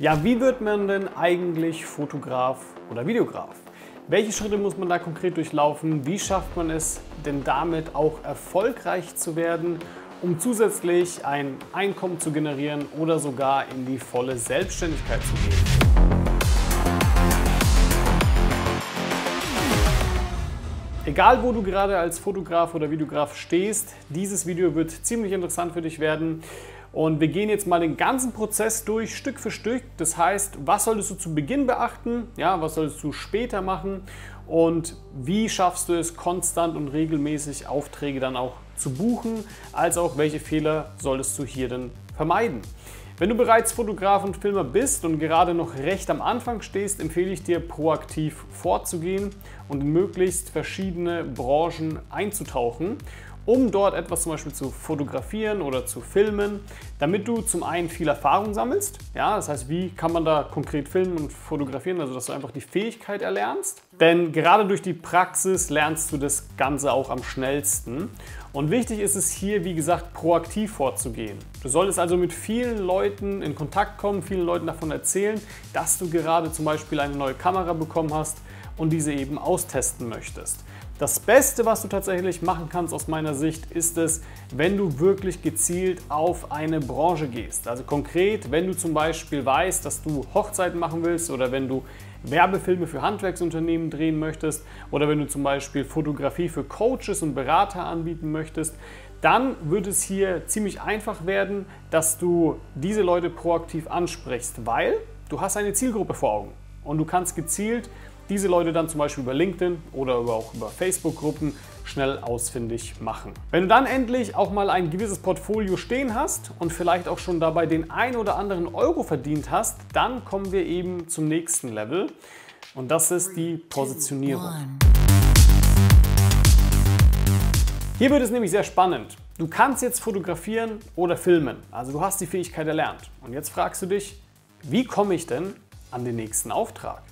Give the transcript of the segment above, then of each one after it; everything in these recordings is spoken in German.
Ja, wie wird man denn eigentlich Fotograf oder Videograf? Welche Schritte muss man da konkret durchlaufen? Wie schafft man es denn damit auch erfolgreich zu werden, um zusätzlich ein Einkommen zu generieren oder sogar in die volle Selbstständigkeit zu gehen? Egal, wo du gerade als Fotograf oder Videograf stehst, dieses Video wird ziemlich interessant für dich werden. Und wir gehen jetzt mal den ganzen Prozess durch, Stück für Stück. Das heißt, was solltest du zu Beginn beachten? Ja, was solltest du später machen? Und wie schaffst du es, konstant und regelmäßig Aufträge dann auch zu buchen? Als auch, welche Fehler solltest du hier denn vermeiden? Wenn du bereits Fotograf und Filmer bist und gerade noch recht am Anfang stehst, empfehle ich dir, proaktiv vorzugehen und in möglichst verschiedene Branchen einzutauchen um dort etwas zum Beispiel zu fotografieren oder zu filmen, damit du zum einen viel Erfahrung sammelst. Ja, das heißt, wie kann man da konkret filmen und fotografieren, also dass du einfach die Fähigkeit erlernst. Denn gerade durch die Praxis lernst du das Ganze auch am schnellsten. Und wichtig ist es hier, wie gesagt, proaktiv vorzugehen. Du solltest also mit vielen Leuten in Kontakt kommen, vielen Leuten davon erzählen, dass du gerade zum Beispiel eine neue Kamera bekommen hast und diese eben austesten möchtest. Das Beste, was du tatsächlich machen kannst aus meiner Sicht, ist es, wenn du wirklich gezielt auf eine Branche gehst. Also konkret, wenn du zum Beispiel weißt, dass du Hochzeiten machen willst oder wenn du Werbefilme für Handwerksunternehmen drehen möchtest oder wenn du zum Beispiel Fotografie für Coaches und Berater anbieten möchtest, dann wird es hier ziemlich einfach werden, dass du diese Leute proaktiv ansprichst, weil du hast eine Zielgruppe vor Augen und du kannst gezielt diese Leute dann zum Beispiel über LinkedIn oder auch über Facebook-Gruppen schnell ausfindig machen. Wenn du dann endlich auch mal ein gewisses Portfolio stehen hast und vielleicht auch schon dabei den ein oder anderen Euro verdient hast, dann kommen wir eben zum nächsten Level und das ist die Positionierung. Hier wird es nämlich sehr spannend. Du kannst jetzt fotografieren oder filmen, also du hast die Fähigkeit erlernt. Und jetzt fragst du dich, wie komme ich denn an den nächsten Auftrag?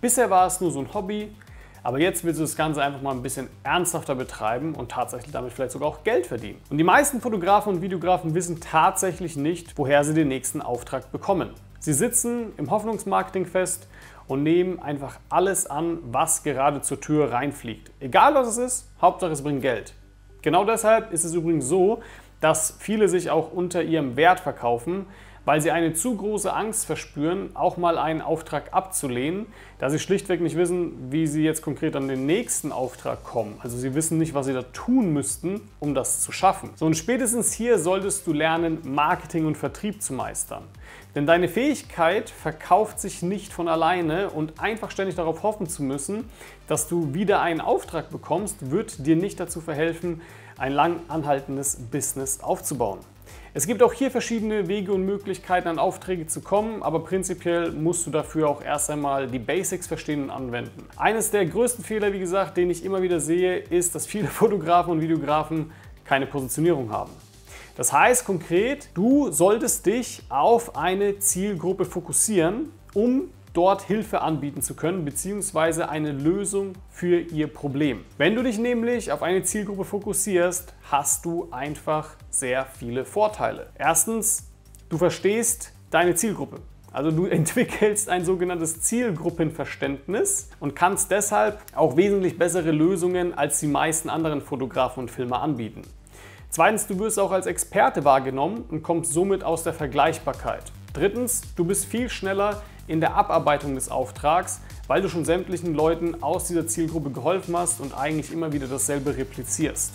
Bisher war es nur so ein Hobby, aber jetzt willst du das Ganze einfach mal ein bisschen ernsthafter betreiben und tatsächlich damit vielleicht sogar auch Geld verdienen. Und die meisten Fotografen und Videografen wissen tatsächlich nicht, woher sie den nächsten Auftrag bekommen. Sie sitzen im Hoffnungsmarketing fest und nehmen einfach alles an, was gerade zur Tür reinfliegt. Egal was es ist, Hauptsache es bringt Geld. Genau deshalb ist es übrigens so, dass viele sich auch unter ihrem Wert verkaufen, weil sie eine zu große Angst verspüren, auch mal einen Auftrag abzulehnen, da sie schlichtweg nicht wissen, wie sie jetzt konkret an den nächsten Auftrag kommen. Also sie wissen nicht, was sie da tun müssten, um das zu schaffen. So und spätestens hier solltest du lernen, Marketing und Vertrieb zu meistern. Denn deine Fähigkeit verkauft sich nicht von alleine und einfach ständig darauf hoffen zu müssen, dass du wieder einen Auftrag bekommst, wird dir nicht dazu verhelfen, ein lang anhaltendes Business aufzubauen. Es gibt auch hier verschiedene Wege und Möglichkeiten, an Aufträge zu kommen, aber prinzipiell musst du dafür auch erst einmal die Basics verstehen und anwenden. Eines der größten Fehler, wie gesagt, den ich immer wieder sehe, ist, dass viele Fotografen und Videografen keine Positionierung haben. Das heißt konkret, du solltest dich auf eine Zielgruppe fokussieren, um dort Hilfe anbieten zu können, beziehungsweise eine Lösung für ihr Problem. Wenn du dich nämlich auf eine Zielgruppe fokussierst, hast du einfach sehr viele Vorteile. Erstens, du verstehst deine Zielgruppe. Also du entwickelst ein sogenanntes Zielgruppenverständnis und kannst deshalb auch wesentlich bessere Lösungen als die meisten anderen Fotografen und Filmer anbieten. Zweitens, du wirst auch als Experte wahrgenommen und kommst somit aus der Vergleichbarkeit. Drittens, du bist viel schneller in der Abarbeitung des Auftrags, weil du schon sämtlichen Leuten aus dieser Zielgruppe geholfen hast und eigentlich immer wieder dasselbe replizierst.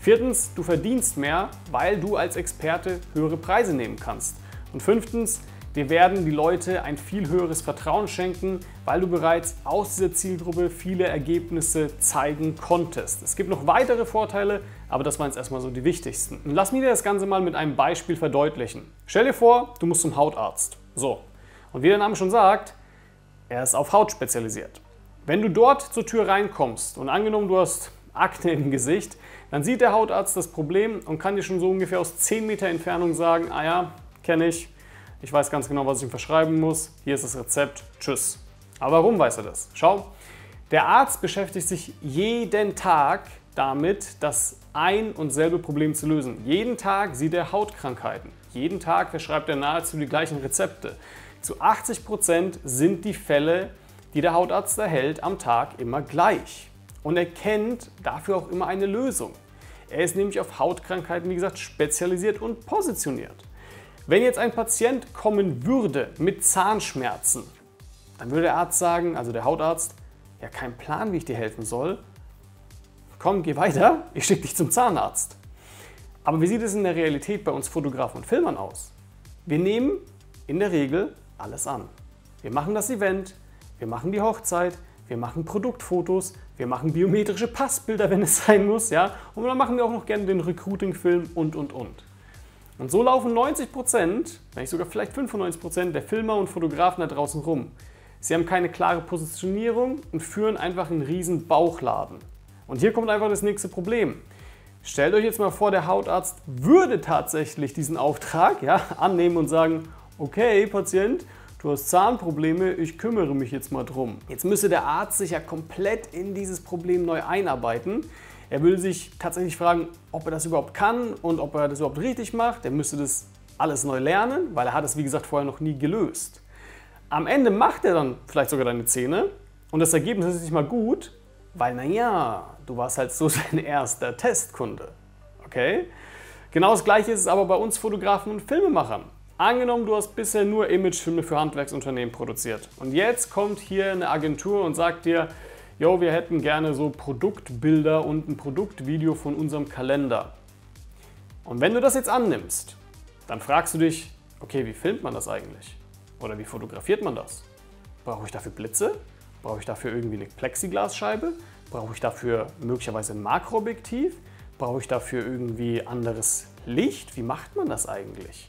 Viertens, du verdienst mehr, weil du als Experte höhere Preise nehmen kannst. Und fünftens, wir werden die Leute ein viel höheres Vertrauen schenken, weil du bereits aus dieser Zielgruppe viele Ergebnisse zeigen konntest. Es gibt noch weitere Vorteile, aber das waren jetzt erstmal so die wichtigsten. Lass dir das Ganze mal mit einem Beispiel verdeutlichen. Stell dir vor, du musst zum Hautarzt. So, und wie der Name schon sagt, er ist auf Haut spezialisiert. Wenn du dort zur Tür reinkommst und angenommen du hast Akne im Gesicht, dann sieht der Hautarzt das Problem und kann dir schon so ungefähr aus 10 Meter Entfernung sagen, ah ja, kenne ich, ich weiß ganz genau, was ich ihm verschreiben muss, hier ist das Rezept, tschüss. Aber warum weiß er das? Schau, der Arzt beschäftigt sich jeden Tag damit, das ein und selbe Problem zu lösen. Jeden Tag sieht er Hautkrankheiten. Jeden Tag verschreibt er nahezu die gleichen Rezepte. Zu 80 Prozent sind die Fälle, die der Hautarzt erhält, am Tag immer gleich. Und er kennt dafür auch immer eine Lösung. Er ist nämlich auf Hautkrankheiten, wie gesagt, spezialisiert und positioniert. Wenn jetzt ein Patient kommen würde mit Zahnschmerzen, dann würde der Arzt sagen, also der Hautarzt, ja, kein Plan, wie ich dir helfen soll. Komm, geh weiter, ich schicke dich zum Zahnarzt. Aber wie sieht es in der Realität bei uns Fotografen und Filmern aus? Wir nehmen in der Regel alles an. Wir machen das Event, wir machen die Hochzeit, wir machen Produktfotos, wir machen biometrische Passbilder, wenn es sein muss, ja. Und dann machen wir auch noch gerne den Recruiting-Film und, und, und. Und so laufen 90%, Prozent, wenn nicht sogar vielleicht 95 Prozent der Filmer und Fotografen da draußen rum. Sie haben keine klare Positionierung und führen einfach einen riesen Bauchladen. Und hier kommt einfach das nächste Problem. Stellt euch jetzt mal vor, der Hautarzt würde tatsächlich diesen Auftrag ja, annehmen und sagen, okay Patient, du hast Zahnprobleme, ich kümmere mich jetzt mal drum. Jetzt müsste der Arzt sich ja komplett in dieses Problem neu einarbeiten. Er würde sich tatsächlich fragen, ob er das überhaupt kann und ob er das überhaupt richtig macht. Er müsste das alles neu lernen, weil er hat es, wie gesagt, vorher noch nie gelöst. Am Ende macht er dann vielleicht sogar deine Zähne und das Ergebnis ist nicht mal gut, weil, naja, du warst halt so sein erster Testkunde. Okay? Genau das gleiche ist es aber bei uns Fotografen und Filmemachern. Angenommen, du hast bisher nur Imagefilme für Handwerksunternehmen produziert und jetzt kommt hier eine Agentur und sagt dir, jo, wir hätten gerne so Produktbilder und ein Produktvideo von unserem Kalender. Und wenn du das jetzt annimmst, dann fragst du dich, okay, wie filmt man das eigentlich? Oder wie fotografiert man das? Brauche ich dafür Blitze? Brauche ich dafür irgendwie eine Plexiglasscheibe? Brauche ich dafür möglicherweise ein Makroobjektiv? Brauche ich dafür irgendwie anderes Licht? Wie macht man das eigentlich?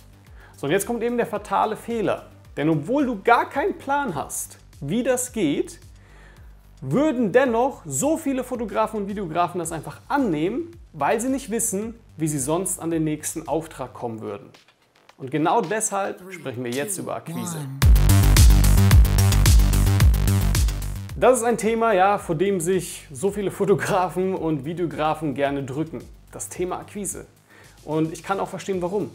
So, und jetzt kommt eben der fatale Fehler. Denn obwohl du gar keinen Plan hast, wie das geht, würden dennoch so viele Fotografen und Videografen das einfach annehmen, weil sie nicht wissen, wie sie sonst an den nächsten Auftrag kommen würden. Und genau deshalb sprechen wir jetzt über Akquise. Das ist ein Thema, ja, vor dem sich so viele Fotografen und Videografen gerne drücken. Das Thema Akquise. Und ich kann auch verstehen, warum.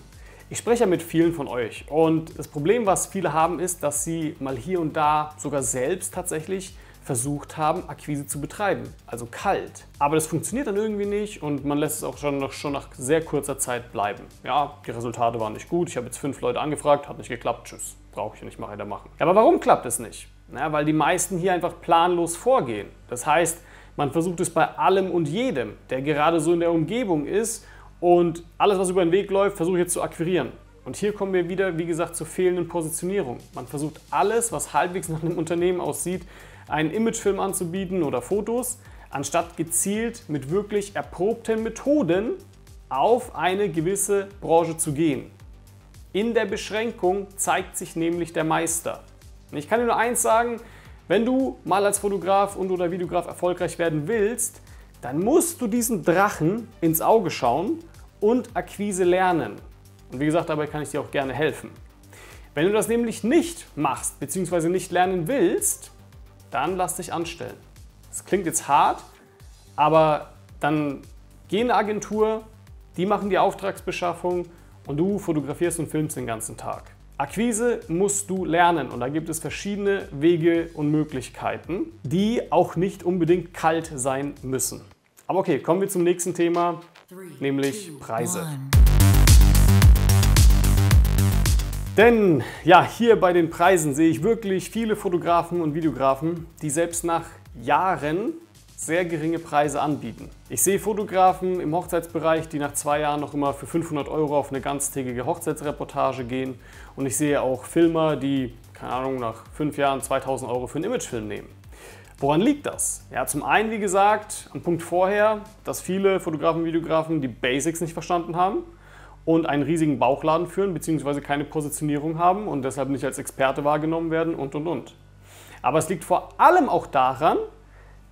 Ich spreche ja mit vielen von euch und das Problem, was viele haben, ist, dass sie mal hier und da sogar selbst tatsächlich versucht haben, Akquise zu betreiben, also kalt. Aber das funktioniert dann irgendwie nicht und man lässt es auch schon nach, schon nach sehr kurzer Zeit bleiben. Ja, die Resultate waren nicht gut, ich habe jetzt fünf Leute angefragt, hat nicht geklappt, tschüss, brauche ich nicht mehr weitermachen. Aber warum klappt es nicht? Na, weil die meisten hier einfach planlos vorgehen. Das heißt, man versucht es bei allem und jedem, der gerade so in der Umgebung ist und alles, was über den Weg läuft, versuche ich jetzt zu akquirieren. Und hier kommen wir wieder, wie gesagt, zur fehlenden Positionierung. Man versucht alles, was halbwegs nach einem Unternehmen aussieht, einen Imagefilm anzubieten oder Fotos, anstatt gezielt mit wirklich erprobten Methoden auf eine gewisse Branche zu gehen. In der Beschränkung zeigt sich nämlich der Meister. Und ich kann dir nur eins sagen, wenn du mal als Fotograf und oder Videograf erfolgreich werden willst, dann musst du diesen Drachen ins Auge schauen und Akquise lernen. Und wie gesagt, dabei kann ich dir auch gerne helfen. Wenn du das nämlich nicht machst bzw. nicht lernen willst, dann lass dich anstellen. Das klingt jetzt hart, aber dann geh in eine Agentur, die machen die Auftragsbeschaffung und du fotografierst und filmst den ganzen Tag. Akquise musst du lernen und da gibt es verschiedene Wege und Möglichkeiten, die auch nicht unbedingt kalt sein müssen. Aber okay, kommen wir zum nächsten Thema, nämlich Preise. Denn ja, hier bei den Preisen sehe ich wirklich viele Fotografen und Videografen, die selbst nach Jahren sehr geringe Preise anbieten. Ich sehe Fotografen im Hochzeitsbereich, die nach zwei Jahren noch immer für 500 Euro auf eine ganztägige Hochzeitsreportage gehen. Und ich sehe auch Filmer, die, keine Ahnung, nach fünf Jahren 2000 Euro für einen Imagefilm nehmen. Woran liegt das? Ja, zum einen, wie gesagt, am Punkt vorher, dass viele Fotografen und Videografen die Basics nicht verstanden haben und einen riesigen Bauchladen führen, beziehungsweise keine Positionierung haben und deshalb nicht als Experte wahrgenommen werden und und und. Aber es liegt vor allem auch daran,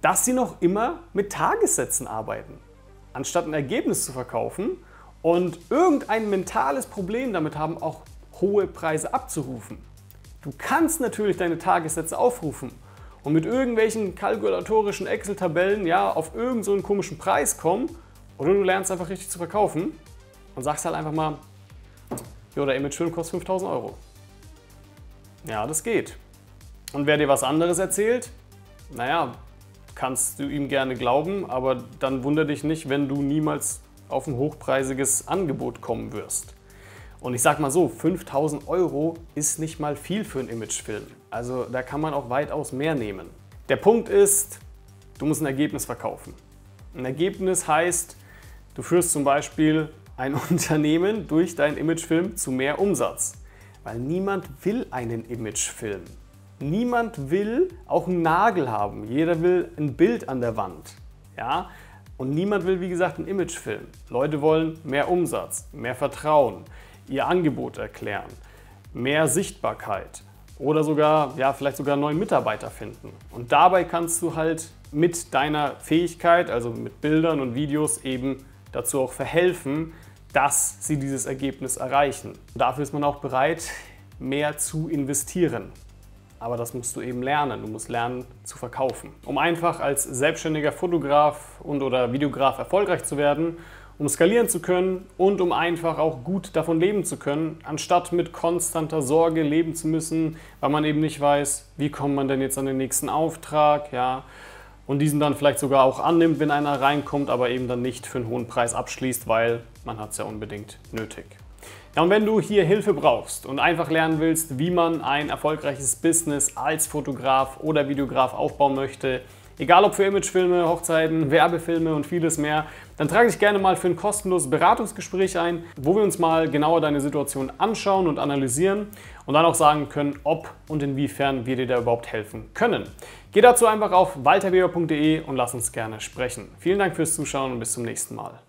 dass sie noch immer mit Tagessätzen arbeiten. Anstatt ein Ergebnis zu verkaufen und irgendein mentales Problem damit haben, auch hohe Preise abzurufen. Du kannst natürlich deine Tagessätze aufrufen und mit irgendwelchen kalkulatorischen Excel-Tabellen ja, auf irgendeinen so komischen Preis kommen oder du lernst einfach richtig zu verkaufen und sagst halt einfach mal, jo, der Imagefilm kostet 5000 Euro. Ja, das geht. Und wer dir was anderes erzählt, naja, kannst du ihm gerne glauben, aber dann wundere dich nicht, wenn du niemals auf ein hochpreisiges Angebot kommen wirst. Und ich sag mal so, 5000 Euro ist nicht mal viel für einen Imagefilm. Also da kann man auch weitaus mehr nehmen. Der Punkt ist, du musst ein Ergebnis verkaufen. Ein Ergebnis heißt, du führst zum Beispiel ein Unternehmen durch deinen Imagefilm zu mehr Umsatz. Weil niemand will einen Imagefilm. Niemand will auch einen Nagel haben. Jeder will ein Bild an der Wand. Ja? Und niemand will, wie gesagt, einen Imagefilm. Leute wollen mehr Umsatz, mehr Vertrauen, ihr Angebot erklären, mehr Sichtbarkeit oder sogar, ja, vielleicht sogar einen neuen Mitarbeiter finden. Und dabei kannst du halt mit deiner Fähigkeit, also mit Bildern und Videos eben dazu auch verhelfen, dass sie dieses Ergebnis erreichen. Und dafür ist man auch bereit, mehr zu investieren. Aber das musst du eben lernen. Du musst lernen zu verkaufen. Um einfach als selbstständiger Fotograf und oder Videograf erfolgreich zu werden, um skalieren zu können und um einfach auch gut davon leben zu können, anstatt mit konstanter Sorge leben zu müssen, weil man eben nicht weiß, wie kommt man denn jetzt an den nächsten Auftrag, ja, und diesen dann vielleicht sogar auch annimmt, wenn einer reinkommt, aber eben dann nicht für einen hohen Preis abschließt, weil man hat es ja unbedingt nötig. Ja, und wenn du hier Hilfe brauchst und einfach lernen willst, wie man ein erfolgreiches Business als Fotograf oder Videograf aufbauen möchte, egal ob für Imagefilme, Hochzeiten, Werbefilme und vieles mehr, dann trage dich gerne mal für ein kostenloses Beratungsgespräch ein, wo wir uns mal genauer deine Situation anschauen und analysieren und dann auch sagen können, ob und inwiefern wir dir da überhaupt helfen können. Geh dazu einfach auf walterweber.de und lass uns gerne sprechen. Vielen Dank fürs Zuschauen und bis zum nächsten Mal.